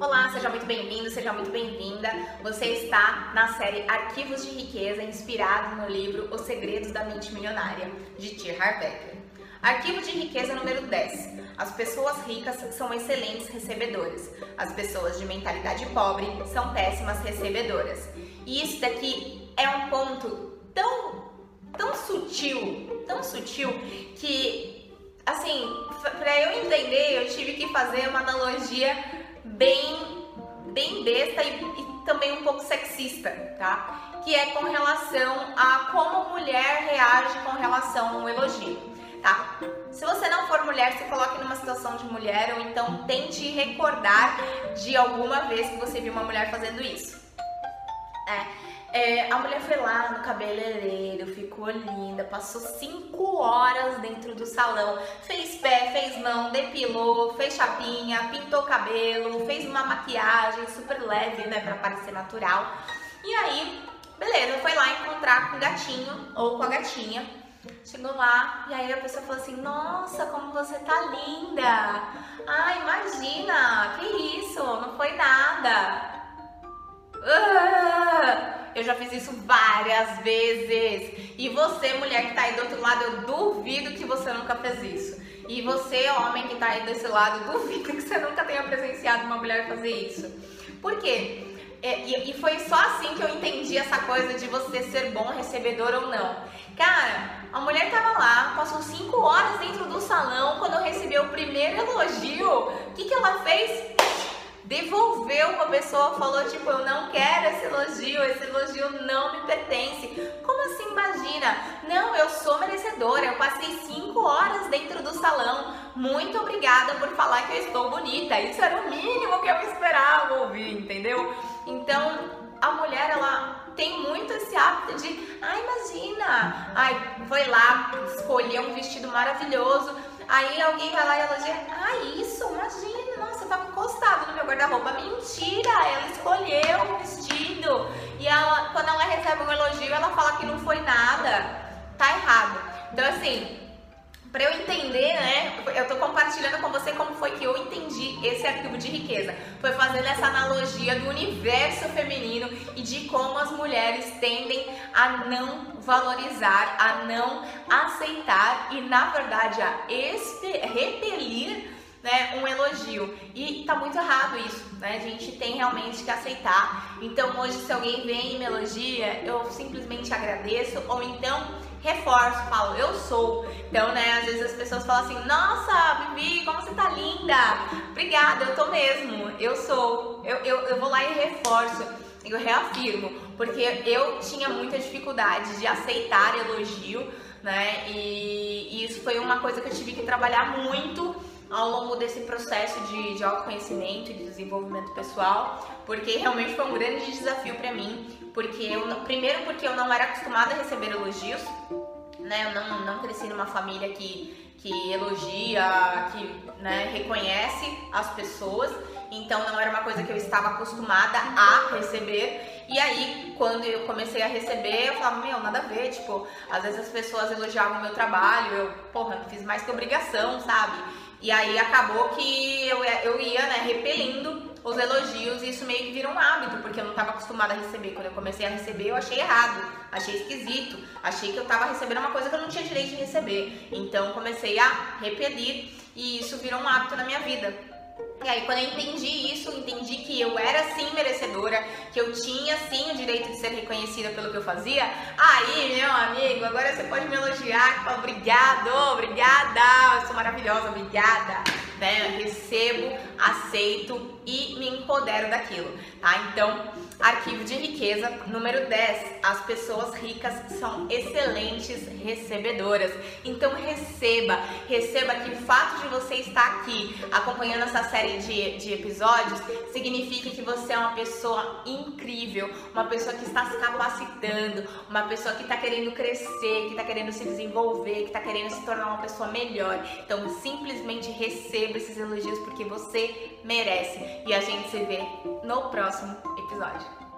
Olá, seja muito bem-vindo, seja muito bem-vinda. Você está na série Arquivos de Riqueza, inspirado no livro Os Segredos da Mente Milionária, de T. Harv Eker. Arquivo de riqueza número 10. As pessoas ricas são excelentes recebedoras. As pessoas de mentalidade pobre são péssimas recebedoras. E isso daqui é um ponto tão, tão sutil, tão sutil que, assim, para eu entender, eu tive que fazer uma analogia bem, bem besta e, e também um pouco sexista, tá? Que é com relação a como mulher reage com relação a um elogio, tá? Se você não for mulher, se coloque numa situação de mulher ou então tente recordar de alguma vez que você viu uma mulher fazendo isso. É, é, a mulher foi lá no cabeleireiro, ficou linda, passou cinco horas dentro do salão, fez pé, fez mão, depilou, fez chapinha, pintou cabelo, fez uma maquiagem super leve, né, para parecer natural. E aí, beleza, foi lá encontrar com o gatinho ou com a gatinha. Chegou lá e aí a pessoa falou assim: Nossa, como você tá linda! Ah, imagina, que isso, não foi nada. Uh! Eu já fiz isso várias vezes. E você, mulher que tá aí do outro lado, eu duvido que você nunca fez isso. E você, homem que tá aí desse lado, duvido que você nunca tenha presenciado uma mulher fazer isso. Por quê? É, e, e foi só assim que eu entendi essa coisa de você ser bom recebedor ou não. Cara, a mulher tava lá, passou cinco horas dentro do salão. Quando eu recebi o primeiro elogio, o que, que ela fez? Devolveu com a pessoa, falou tipo, eu não quero esse elogio, esse elogio não me pertence. Como assim, imagina? Não, eu sou merecedora, eu passei cinco horas dentro do salão. Muito obrigada por falar que eu estou bonita. Isso era o mínimo que eu esperava ouvir, entendeu? Então, a mulher, ela tem muito esse hábito de, ai, imagina, ai, foi lá, escolheu um vestido maravilhoso, aí alguém vai lá e elogia, ai, isso, imagina, nossa, no meu guarda-roupa. Mentira, ela escolheu o vestido e ela, quando ela recebe um elogio, ela fala que não foi nada. Tá errado. Então, assim, para eu entender, né? Eu tô compartilhando com você como foi que eu entendi esse arquivo de riqueza. Foi fazendo essa analogia do universo feminino e de como as mulheres tendem a não valorizar, a não aceitar e, na verdade, a repelir né, um elogio. E tá muito errado isso, né? A gente tem realmente que aceitar. Então, hoje, se alguém vem e me elogia, eu simplesmente agradeço, ou então reforço, falo, eu sou. Então, né, às vezes as pessoas falam assim, nossa, Vivi, como você tá linda! Obrigada, eu tô mesmo, eu sou. Eu, eu, eu vou lá e reforço, eu reafirmo, porque eu tinha muita dificuldade de aceitar elogio, né, e, e isso foi uma coisa que eu tive que trabalhar muito ao longo desse processo de, de autoconhecimento e de desenvolvimento pessoal, porque realmente foi um grande desafio para mim, porque eu primeiro porque eu não era acostumada a receber elogios, né? Eu não, não cresci numa família que que elogia, que né, reconhece as pessoas, então não era uma coisa que eu estava acostumada a receber. E aí, quando eu comecei a receber, eu falava, meu, nada a ver, tipo, às vezes as pessoas elogiavam o meu trabalho, eu, porra, não fiz mais que obrigação, sabe? E aí acabou que eu, eu ia, né, repelindo os elogios e isso meio que virou um hábito, porque eu não estava acostumada a receber. Quando eu comecei a receber, eu achei errado, achei esquisito, achei que eu estava recebendo uma coisa que eu não tinha direito de receber. Então comecei a repelir e isso virou um hábito na minha vida. E aí, quando eu entendi isso, entendi que eu era sim merecedora, que eu tinha sim o direito de ser reconhecida pelo que eu fazia. Aí, meu amigo, agora você pode me elogiar, obrigado, obrigada, eu sou maravilhosa, obrigada. Né? Recebo, aceito e me empodero daquilo, tá? Então, Arquivo de riqueza número 10. As pessoas ricas são excelentes recebedoras. Então receba, receba que o fato de você estar aqui acompanhando essa série de, de episódios significa que você é uma pessoa incrível, uma pessoa que está se capacitando, uma pessoa que está querendo crescer, que está querendo se desenvolver, que está querendo se tornar uma pessoa melhor. Então simplesmente receba esses elogios porque você merece. E a gente se vê no próximo episódio.